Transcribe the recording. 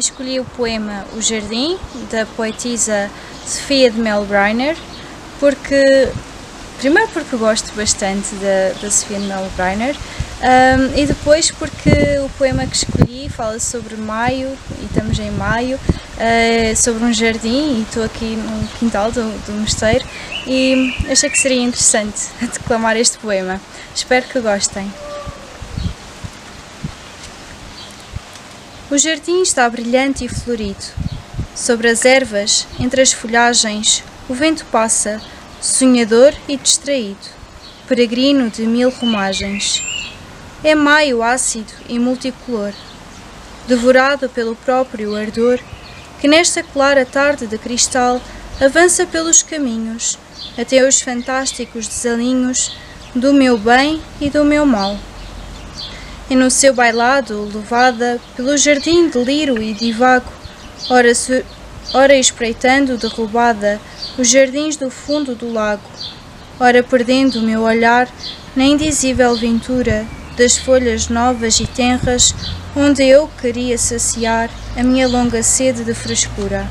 escolhi o poema O Jardim, da poetisa Sofia de Mel Breiner, porque, primeiro porque gosto bastante da, da Sofia de Mel Breiner, um, e depois porque o poema que escolhi fala sobre maio, e estamos em maio, uh, sobre um jardim, e estou aqui no quintal do, do mosteiro, e achei que seria interessante declamar este poema. Espero que gostem. O jardim está brilhante e florido. Sobre as ervas, entre as folhagens, o vento passa, sonhador e distraído, peregrino de mil romagens. É maio ácido e multicolor, devorado pelo próprio ardor, que nesta clara tarde de cristal avança pelos caminhos, até os fantásticos desalinhos do meu bem e do meu mal e no seu bailado, levada pelo jardim de liro e divago, ora, ora espreitando derrubada os jardins do fundo do lago, ora perdendo o meu olhar na indizível ventura das folhas novas e tenras, onde eu queria saciar a minha longa sede de frescura.